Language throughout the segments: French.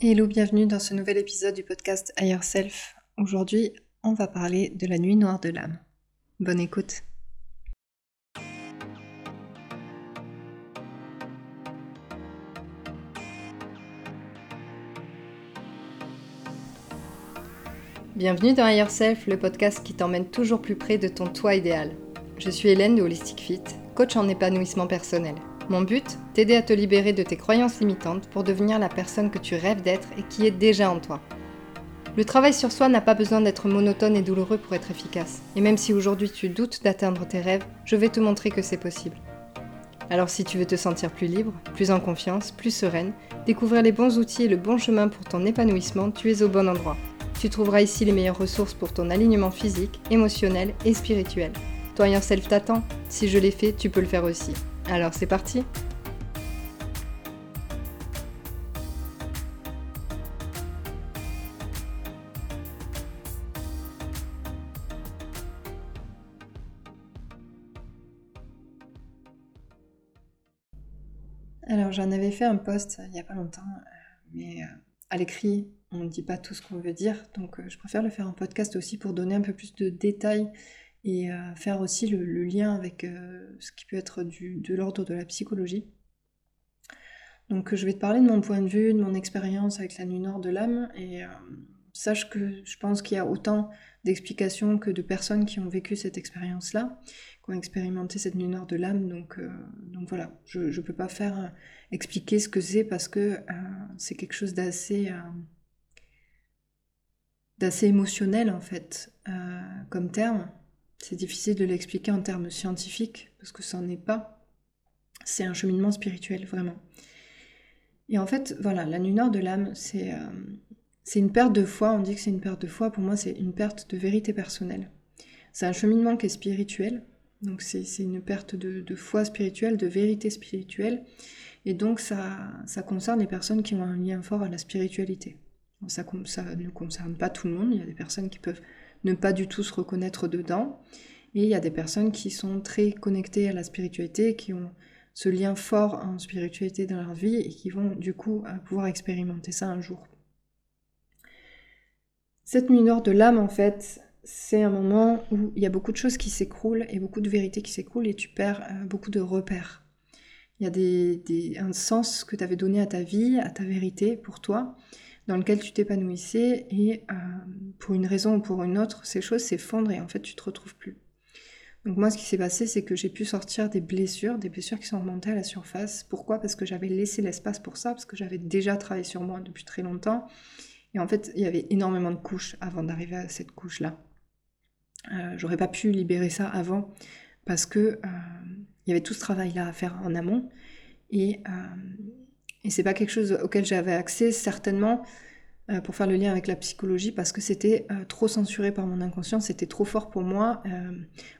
Hello, bienvenue dans ce nouvel épisode du podcast Higher Self. Aujourd'hui, on va parler de la nuit noire de l'âme. Bonne écoute. Bienvenue dans Higher Self, le podcast qui t'emmène toujours plus près de ton toi idéal. Je suis Hélène de Holistic Fit, coach en épanouissement personnel. Mon but, t'aider à te libérer de tes croyances limitantes pour devenir la personne que tu rêves d'être et qui est déjà en toi. Le travail sur soi n'a pas besoin d'être monotone et douloureux pour être efficace. Et même si aujourd'hui tu doutes d'atteindre tes rêves, je vais te montrer que c'est possible. Alors si tu veux te sentir plus libre, plus en confiance, plus sereine, découvrir les bons outils et le bon chemin pour ton épanouissement, tu es au bon endroit. Tu trouveras ici les meilleures ressources pour ton alignement physique, émotionnel et spirituel. Toi, self t'attend. Si je l'ai fait, tu peux le faire aussi. Alors c'est parti. Alors j'en avais fait un post il n'y a pas longtemps, euh, mais euh, à l'écrit on ne dit pas tout ce qu'on veut dire, donc euh, je préfère le faire en podcast aussi pour donner un peu plus de détails et euh, faire aussi le, lien avec euh, ce qui peut être du, de l'ordre de la psychologie. Donc je vais te parler de mon point de vue, de mon expérience avec la nuit nord de l'âme, et euh, sache que je pense qu'il y a autant d'explications que de personnes qui ont vécu cette expérience-là, qui ont expérimenté cette nuit nord de l'âme, donc, donc voilà, je ne peux pas faire expliquer ce que c'est parce que c'est quelque chose d'assez d'assez émotionnel en fait comme terme c'est difficile de l'expliquer en termes scientifiques, parce que ça n'en est pas. C'est un cheminement spirituel, vraiment. Et en fait, voilà, la nuit nord de l'âme, c'est euh, une perte de foi. On dit que c'est une perte de foi. Pour moi, c'est une perte de vérité personnelle. C'est un cheminement qui est spirituel. Donc, c'est une perte de, foi spirituelle, de vérité spirituelle. Et donc, ça, ça concerne les personnes qui ont un lien fort à la spiritualité. ça, ça ne concerne pas tout le monde. Il y a des personnes qui peuvent ne pas du tout se reconnaître dedans. Et il y a des personnes qui sont très connectées à la spiritualité, qui ont ce lien fort en spiritualité dans leur vie et qui vont du coup euh, pouvoir expérimenter ça un jour. Cette nuit noire de l'âme, en fait, c'est un moment où il y a beaucoup de choses qui s'écroulent et beaucoup de vérités qui s'écroulent et tu perds euh, beaucoup de repères. Il y a des, un sens que tu avais donné à ta vie, à ta vérité pour toi, dans lequel tu t'épanouissais et euh, pour une raison ou pour une autre, ces choses s'effondrent et en fait tu te retrouves plus. Donc moi ce qui s'est passé c'est que j'ai pu sortir des blessures, des blessures qui sont remontées à la surface. Pourquoi? Parce que j'avais laissé l'espace pour ça, parce que j'avais déjà travaillé sur moi depuis très longtemps. Et en fait il y avait énormément de couches avant d'arriver à cette couche-là. Euh, J'aurais pas pu libérer ça avant parce que euh, y avait tout ce travail-là à faire en amont. Et et c'est pas quelque chose auquel j'avais accès certainement euh, pour faire le lien avec la psychologie parce que c'était euh, trop censuré par mon inconscient, c'était trop fort pour moi. Euh,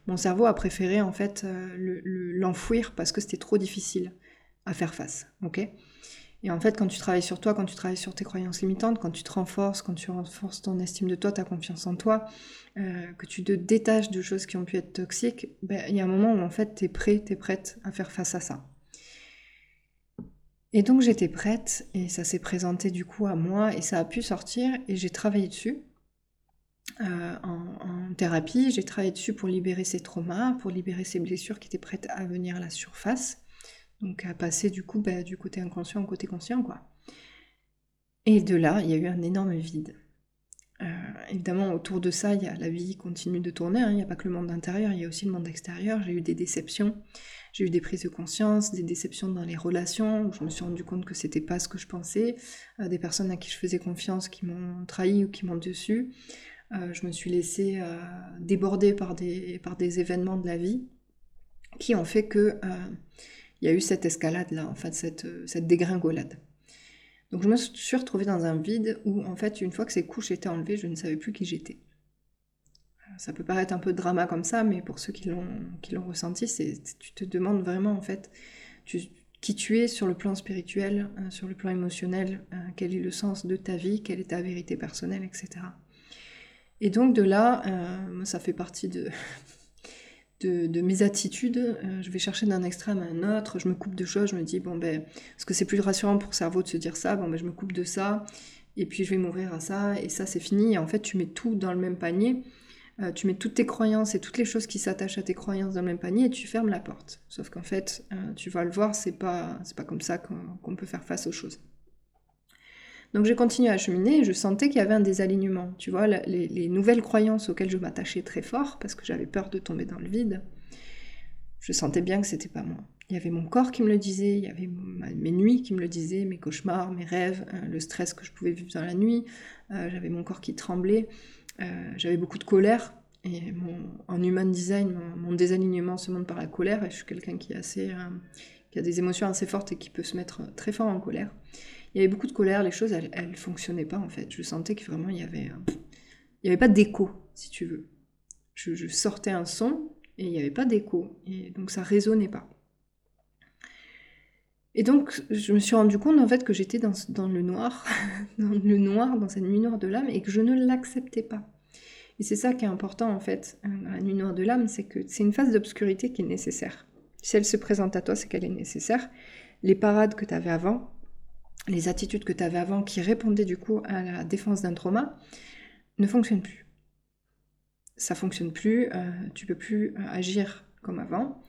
mon cerveau a préféré en fait l'enfouir parce que c'était trop difficile à faire face. Ok? Et en fait, quand tu travailles sur toi, quand tu travailles sur tes croyances limitantes, quand tu te renforces, quand tu renforces ton estime de toi, ta confiance en toi, que tu te détaches de choses qui ont pu être toxiques, ben, il y a un moment où en fait tu es prêt, tu es prête à faire face à ça. Et donc j'étais prête et ça s'est présenté du coup à moi et ça a pu sortir et j'ai travaillé dessus euh, en, thérapie. J'ai travaillé dessus pour libérer ces traumas, pour libérer ces blessures qui étaient prêtes à venir à la surface. Donc à passer du coup bah, du côté inconscient au côté conscient quoi. Et de là, il y a eu un énorme vide. Euh, évidemment, autour de ça, y a la vie continue de tourner. Hein. Il n'y a pas que le monde intérieur, il y a aussi le monde extérieur. J'ai eu des déceptions, j'ai eu des prises de conscience, des déceptions dans les relations où je me suis rendu compte que c'était pas ce que je pensais. Euh, des personnes à qui je faisais confiance qui m'ont trahi ou qui m'ont dessus. Euh, je me suis laissée déborder par des, par des événements de la vie qui ont fait que il y a eu cette escalade là, en fait, cette, cette dégringolade. Donc je me suis retrouvée dans un vide où en fait une fois que ces couches étaient enlevées, je ne savais plus qui j'étais. Ça peut paraître un peu drama comme ça, mais pour ceux qui l'ont ressenti, c'est tu te demandes vraiment en fait qui tu es sur le plan spirituel, euh, sur le plan émotionnel, euh, quel est le sens de ta vie, quelle est ta vérité personnelle, etc. Et donc de là, euh, ça fait partie de de, mes attitudes. Euh, je vais chercher d'un extrême à un autre, je me coupe de choses, je me dis, bon ben, est-ce que c'est plus rassurant pour le cerveau de se dire ça? Bon ben, je me coupe de ça, et puis je vais m'ouvrir à ça, et ça c'est fini. Et en fait, tu mets tout dans le même panier. Euh, tu mets toutes tes croyances et toutes les choses qui s'attachent à tes croyances dans le même panier et tu fermes la porte. Sauf qu'en fait, euh, tu vas le voir, c'est pas, c'est pas comme ça qu'on peut faire face aux choses. Donc j'ai continué à cheminer et je sentais qu'il y avait un désalignement. Tu vois, les, nouvelles croyances auxquelles je m'attachais très fort parce que j'avais peur de tomber dans le vide, je sentais bien que c'était pas moi. Il y avait mon corps qui me le disait, il y avait mes nuits qui me le disaient, mes cauchemars, mes rêves, euh, le stress que je pouvais vivre dans la nuit. Euh, j'avais mon corps qui tremblait, euh, j'avais beaucoup de colère. Et en human design, mon, désalignement se montre par la colère. Et je suis quelqu'un qui, assez, qui a des émotions assez fortes et qui peut se mettre très fort en colère il y avait beaucoup de colère, les choses, elles, elles fonctionnaient pas en fait. Je sentais que vraiment il y avait, il y avait pas d'écho, si tu veux. Je, sortais un son et il n'y avait pas d'écho, et donc ça résonnait pas. Et donc je me suis rendu compte en fait que j'étais dans, le noir, dans le noir, dans cette nuit noire de l'âme, et que je ne l'acceptais pas. Et c'est ça qui est important en fait dans la nuit noire de l'âme, c'est que c'est une phase d'obscurité qui est nécessaire. Si elle se présente à toi, c'est qu'elle est nécessaire. Les parades que tu avais avant, les attitudes que tu avais avant qui répondaient du coup à la défense d'un trauma ne fonctionnent plus. Ça fonctionne plus, euh, tu peux plus euh, agir comme avant.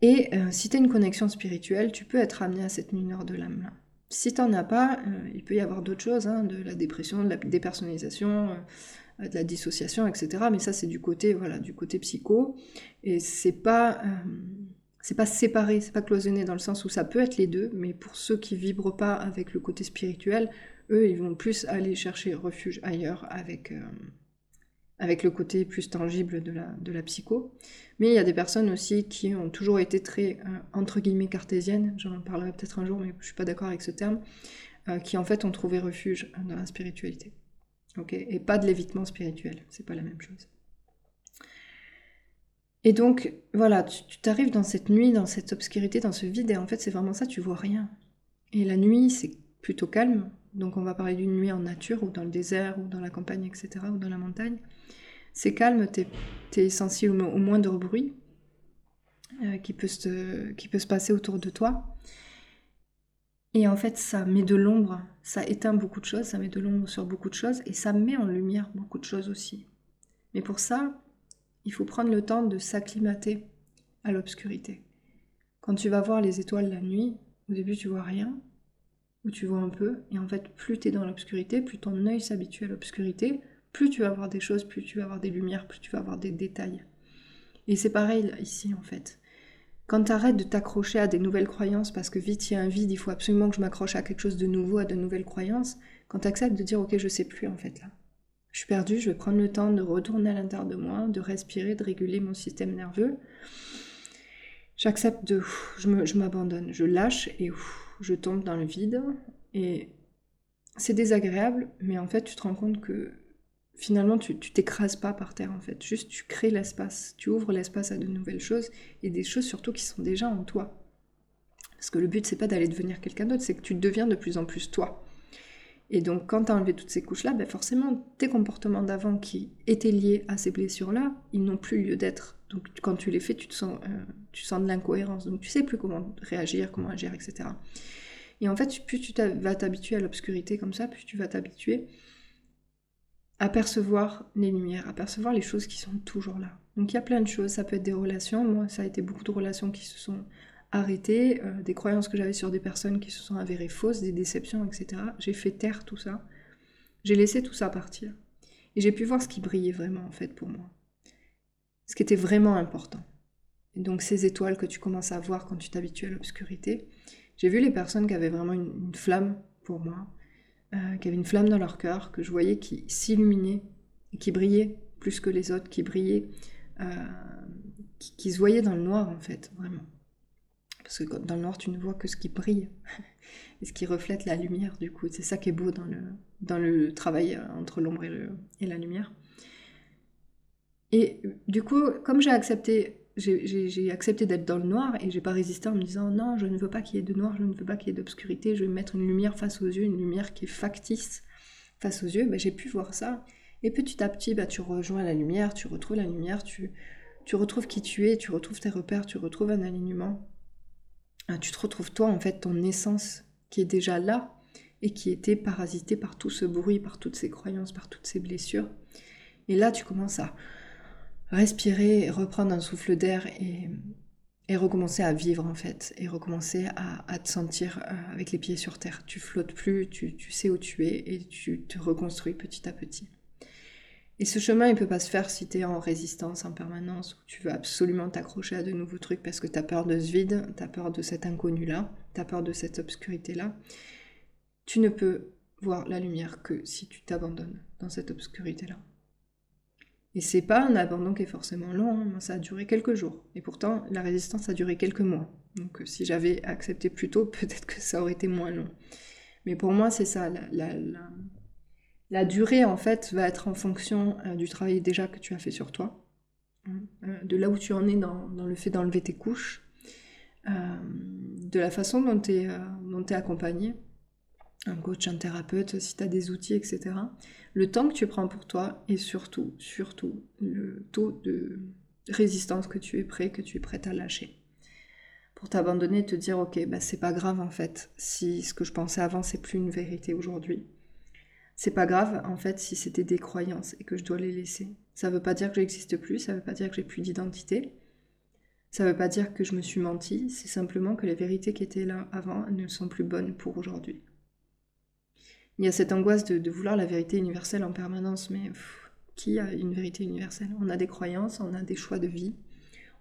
Et euh, si tu as une connexion spirituelle, tu peux être amené à cette mineur de l'âme-là. Si tu n'en as pas, il peut y avoir d'autres choses, hein, de la dépression, de la dépersonnalisation, de la dissociation, etc. Mais ça, c'est du côté, voilà, du côté psycho. Et c'est pas c'est pas séparé, c'est pas cloisonné dans le sens où ça peut être les deux, mais pour ceux qui vibrent pas avec le côté spirituel, eux, ils vont plus aller chercher refuge ailleurs avec, euh, avec le côté plus tangible de la, de la psycho. Mais il y a des personnes aussi qui ont toujours été très, euh, entre guillemets, cartésiennes, j'en parlerai peut-être un jour, mais je suis pas d'accord avec ce terme, euh, qui en fait ont trouvé refuge dans la spiritualité. Et pas de l'évitement spirituel, c'est pas la même chose. Et donc, voilà, tu t'arrives dans cette nuit, dans cette obscurité, dans ce vide, et en fait, c'est vraiment ça, tu vois rien. Et la nuit, c'est plutôt calme. Donc, on va parler d'une nuit en nature, ou dans le désert, ou dans la campagne, etc., ou dans la montagne. C'est calme, t'es es sensible au, moindre bruit euh, qui, peut se, qui peut se passer autour de toi. Et en fait, ça met de l'ombre, ça éteint beaucoup de choses, ça met de l'ombre sur beaucoup de choses, et ça met en lumière beaucoup de choses aussi. Mais pour ça, il faut prendre le temps de s'acclimater à l'obscurité. Quand tu vas voir les étoiles la nuit, au début tu vois rien, ou tu vois un peu, et en fait plus tu es dans l'obscurité, plus ton œil s'habitue à l'obscurité, plus tu vas voir des choses, plus tu vas voir des lumières, plus tu vas voir des détails. Et c'est pareil ici en fait. Quand tu arrêtes de t'accrocher à des nouvelles croyances parce que vite il y a un vide, il faut absolument que je m'accroche à quelque chose de nouveau, à de nouvelles croyances, quand tu acceptes de dire ok je sais plus en fait là, je suis perdue, je vais prendre le temps de retourner à l'intérieur de moi, de respirer, de réguler mon système nerveux. J'accepte de... Je m'abandonne, je, lâche et je tombe dans le vide. Et c'est désagréable, mais en fait, tu te rends compte que finalement, tu t'écrases pas par terre, en fait. Juste, tu crées l'espace. Tu ouvres l'espace à de nouvelles choses et des choses surtout qui sont déjà en toi. Parce que le but, c'est pas d'aller devenir quelqu'un d'autre, c'est que tu deviens de plus en plus toi. Et donc, quand tu as enlevé toutes ces couches-là, ben forcément, tes comportements d'avant qui étaient liés à ces blessures-là, ils n'ont plus lieu d'être. Donc, quand tu les fais, tu, sens, euh, tu sens de l'incohérence. Donc, tu sais plus comment réagir, comment agir, etc. Et en fait, plus tu vas t'habituer à l'obscurité comme ça, plus tu vas t'habituer à percevoir les lumières, à percevoir les choses qui sont toujours là. Donc, il y a plein de choses. Ça peut être des relations. Moi, ça a été beaucoup de relations qui se sont arrêter euh, des croyances que j'avais sur des personnes qui se sont avérées fausses, des déceptions, etc. J'ai fait taire tout ça. J'ai laissé tout ça partir. Et j'ai pu voir ce qui brillait vraiment, en fait, pour moi. Ce qui était vraiment important. Donc, ces étoiles que tu commences à voir quand tu t'habitues à l'obscurité, j'ai vu les personnes qui avaient vraiment une, flamme pour moi, euh, qui avaient une flamme dans leur cœur, que je voyais qui s'illuminait, qui brillait plus que les autres, qui brillaient, euh, qui, se voyaient dans le noir, en fait, vraiment. Parce que dans le noir, tu ne vois que ce qui brille et ce qui reflète la lumière, du coup. C'est ça qui est beau dans le, dans le travail euh, entre l'ombre et, la lumière. Et du coup, comme j'ai accepté, j'ai accepté d'être dans le noir et j'ai pas résisté en me disant non, je ne veux pas qu'il y ait de noir, je ne veux pas qu'il y ait d'obscurité, je vais mettre une lumière face aux yeux, une lumière qui est factice face aux yeux. Ben, j'ai pu voir ça. Et petit à petit, bah, tu rejoins la lumière, tu retrouves la lumière, tu, tu retrouves qui tu es, tu retrouves tes repères, tu retrouves un alignement. Ah, tu te retrouves toi, en fait, ton essence qui est déjà là et qui était parasitée par tout ce bruit, par toutes ces croyances, par toutes ces blessures. Et là, tu commences à respirer, reprendre un souffle d'air et, recommencer à vivre en fait, et recommencer à, te sentir euh, avec les pieds sur terre. Tu flottes plus, tu, tu sais où tu es et tu te reconstruis petit à petit. Et ce chemin, il peut pas se faire si tu es en résistance en permanence, où tu veux absolument t'accrocher à de nouveaux trucs parce que tu as peur de ce vide, tu as peur de cet inconnu-là, tu as peur de cette obscurité-là. Tu ne peux voir la lumière que si tu t'abandonnes dans cette obscurité-là. Et c'est pas un abandon qui est forcément long, hein. ça a duré quelques jours. Et pourtant, la résistance a duré quelques mois. Donc euh, si j'avais accepté plus tôt, peut-être que ça aurait été moins long. Mais pour moi, c'est ça, la, durée, en fait, va être en fonction euh, du travail déjà que tu as fait sur toi, hein, euh, de là où tu en es dans, le fait d'enlever tes couches, de la façon dont tu es, es, accompagné, un coach, un thérapeute, si tu as des outils, etc. Le temps que tu prends pour toi et surtout, surtout, le taux de résistance que tu es prêt, que tu es prête à lâcher. Pour t'abandonner et te dire, ok, bah, c'est pas grave en fait, si ce que je pensais avant, c'est plus une vérité aujourd'hui c'est pas grave en fait si c'était des croyances et que je dois les laisser. Ça veut pas dire que j'existe plus, ça veut pas dire que j'ai plus d'identité. Ça veut pas dire que je me suis menti, c'est simplement que les vérités qui étaient là avant ne sont plus bonnes pour aujourd'hui. Il y a cette angoisse de, vouloir la vérité universelle en permanence, mais qui a une vérité universelle? On a des croyances, on a des choix de vie,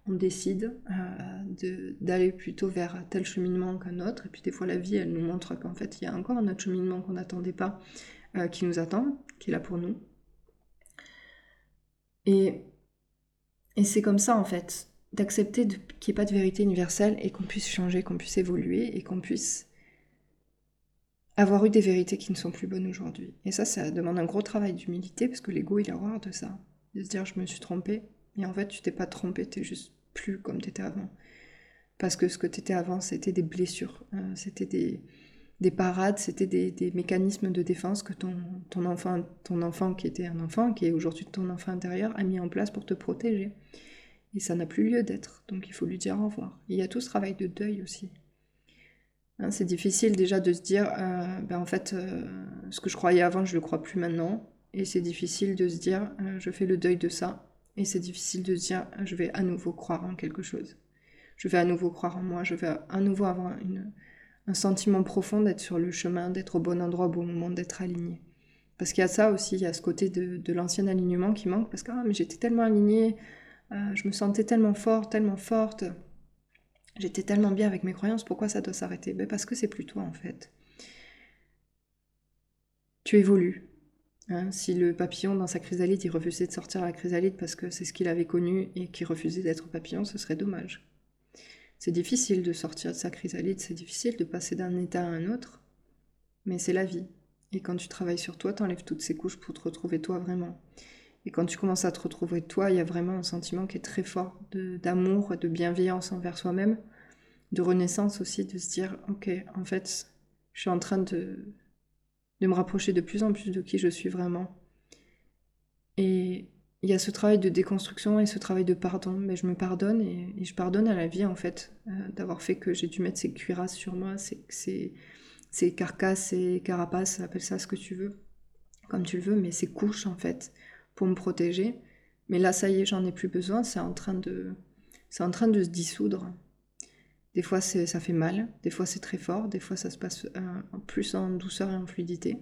on décide euh, d'aller plutôt vers tel cheminement qu'un autre, et puis des fois la vie, elle nous montre qu'en fait, il y a encore un autre cheminement qu'on n'attendait pas, euh, qui nous attend, qui est là pour nous. Et, et c'est comme ça, en fait, d'accepter qu'il n'y ait pas de vérité universelle et qu'on puisse changer, qu'on puisse évoluer et qu'on puisse avoir eu des vérités qui ne sont plus bonnes aujourd'hui. Et ça, ça demande un gros travail d'humilité parce que l'ego, il a horreur de ça. De se dire, je me suis trompé. Et en fait, tu t'es pas trompé, tu juste plus comme tu étais avant. Parce que ce que tu étais avant, c'était des blessures, euh, c'était des, des parades, c'était des, mécanismes de défense que ton, ton, enfant, ton enfant qui était un enfant, qui est aujourd'hui ton enfant intérieur, a mis en place pour te protéger. Et ça n'a plus lieu d'être, donc il faut lui dire au revoir. il y a tout ce travail de deuil aussi. Hein, c'est difficile déjà de se dire, euh, ben en fait, euh, ce que je croyais avant, je le crois plus maintenant. Et c'est difficile de se dire, euh, je fais le deuil de ça. Et c'est difficile de se dire, je vais à nouveau croire en quelque chose. Je vais à nouveau croire en moi, je vais à nouveau avoir un sentiment profond d'être sur le chemin, d'être au bon endroit au bon moment, d'être aligné. Parce qu'il y a ça aussi, il y a ce côté de, l'ancien alignement qui manque, parce que ah, j'étais tellement alignée, je me sentais tellement fort, tellement forte, j'étais tellement bien avec mes croyances, pourquoi ça doit s'arrêter? Ben Parce que c'est plus toi en fait. Tu évolues. Hein. si le papillon dans sa chrysalide, il refusait de sortir la chrysalide parce que c'est ce qu'il avait connu et qu'il refusait d'être papillon, ce serait dommage. C'est difficile de sortir de sa chrysalide, c'est difficile de passer d'un état à un autre, mais c'est la vie. Et quand tu travailles sur toi, t'enlèves toutes ces couches pour te retrouver toi vraiment. Et quand tu commences à te retrouver toi, il y a vraiment un sentiment qui est très fort d'amour, de, bienveillance envers soi-même, de renaissance aussi, de se dire, ok, en fait, je suis en train de, de me rapprocher de plus en plus de qui je suis vraiment. Et, il y a ce travail de déconstruction et ce travail de pardon. Mais je me pardonne et, je pardonne à la vie, en fait, euh, d'avoir fait que j'ai dû mettre ces cuirasses sur moi, ces, ces, ces, carcasses, ces carapaces, appelle ça ce que tu veux, comme tu le veux, mais ces couches, en fait, pour me protéger. Mais là, ça y est, j'en ai plus besoin, c'est en train de, c'est en train de se dissoudre. Des fois, ça fait mal, des fois, c'est très fort, des fois, ça se passe euh, plus en douceur et en fluidité.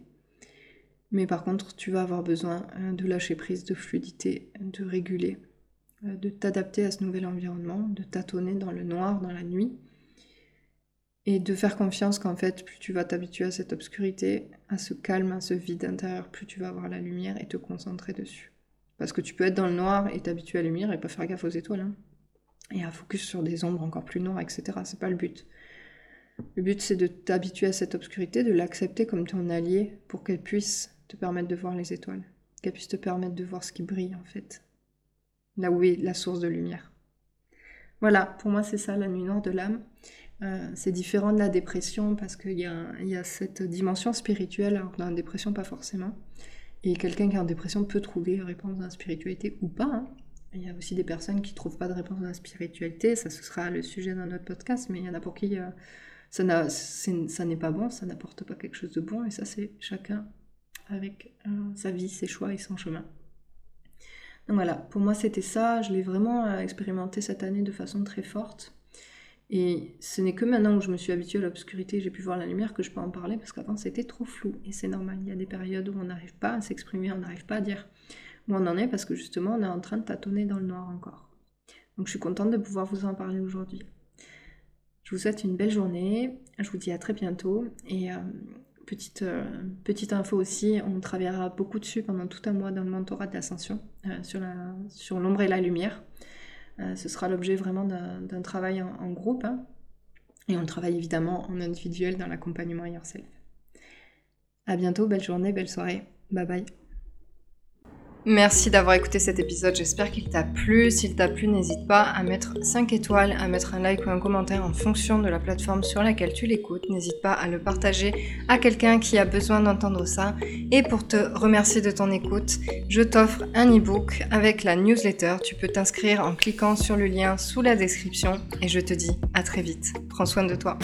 Mais par contre, tu vas avoir besoin euh, de lâcher prise, de fluidité, de réguler, euh, de t'adapter à ce nouvel environnement, de tâtonner dans le noir, dans la nuit, et de faire confiance qu'en fait, plus tu vas t'habituer à cette obscurité, à ce calme, à ce vide intérieur, plus tu vas avoir la lumière et te concentrer dessus. Parce que tu peux être dans le noir et t'habituer à la lumière et pas faire gaffe aux étoiles. Hein. Et à focus sur des ombres encore plus noires, etc. C'est pas le but. Le but, c'est de t'habituer à cette obscurité, de l'accepter comme ton allié pour qu'elle puisse te permettre de voir les étoiles, qu'elle puisse te permettre de voir ce qui brille en fait, là où est la source de lumière. Voilà, pour moi c'est ça la nuit noire de l'âme. Euh, c'est différent de la dépression parce qu'il y, a cette dimension spirituelle, alors dans la dépression pas forcément. Et quelqu'un qui est en dépression peut trouver réponse dans la spiritualité ou pas. Hein. il y a aussi des personnes qui ne trouvent pas de réponse dans la spiritualité, ça ce sera le sujet d'un autre podcast, mais il y en a pour qui euh, ça, n'est pas bon, ça n'apporte pas quelque chose de bon, et ça c'est chacun avec euh, sa vie, ses choix et son chemin. Donc voilà, pour moi c'était ça, je l'ai vraiment expérimenté cette année de façon très forte. Et ce n'est que maintenant où je me suis habituée à l'obscurité, j'ai pu voir la lumière, que je peux en parler, parce qu'avant c'était trop flou. Et c'est normal, il y a des périodes où on n'arrive pas à s'exprimer, on n'arrive pas à dire où on en est, parce que justement on est en train de tâtonner dans le noir encore. Donc je suis contente de pouvoir vous en parler aujourd'hui. Je vous souhaite une belle journée, je vous dis à très bientôt, et euh, petite, euh, petite info aussi, on travaillera beaucoup dessus pendant tout un mois dans le mentorat d'ascension, euh, sur l'ombre et la lumière. Euh, ce sera l'objet vraiment d'un travail en, groupe. Hein. Et on travaille évidemment en individuel dans l'accompagnement yourself. À bientôt, belle journée, belle soirée. Bye bye. Merci d'avoir écouté cet épisode, j'espère qu'il t'a plu. S'il t'a plu, n'hésite pas à mettre 5 étoiles, à mettre un like ou un commentaire en fonction de la plateforme sur laquelle tu l'écoutes. N'hésite pas à le partager à quelqu'un qui a besoin d'entendre ça. Et pour te remercier de ton écoute, je t'offre un e-book avec la newsletter. Tu peux t'inscrire en cliquant sur le lien sous la description et je te dis à très vite. Prends soin de toi.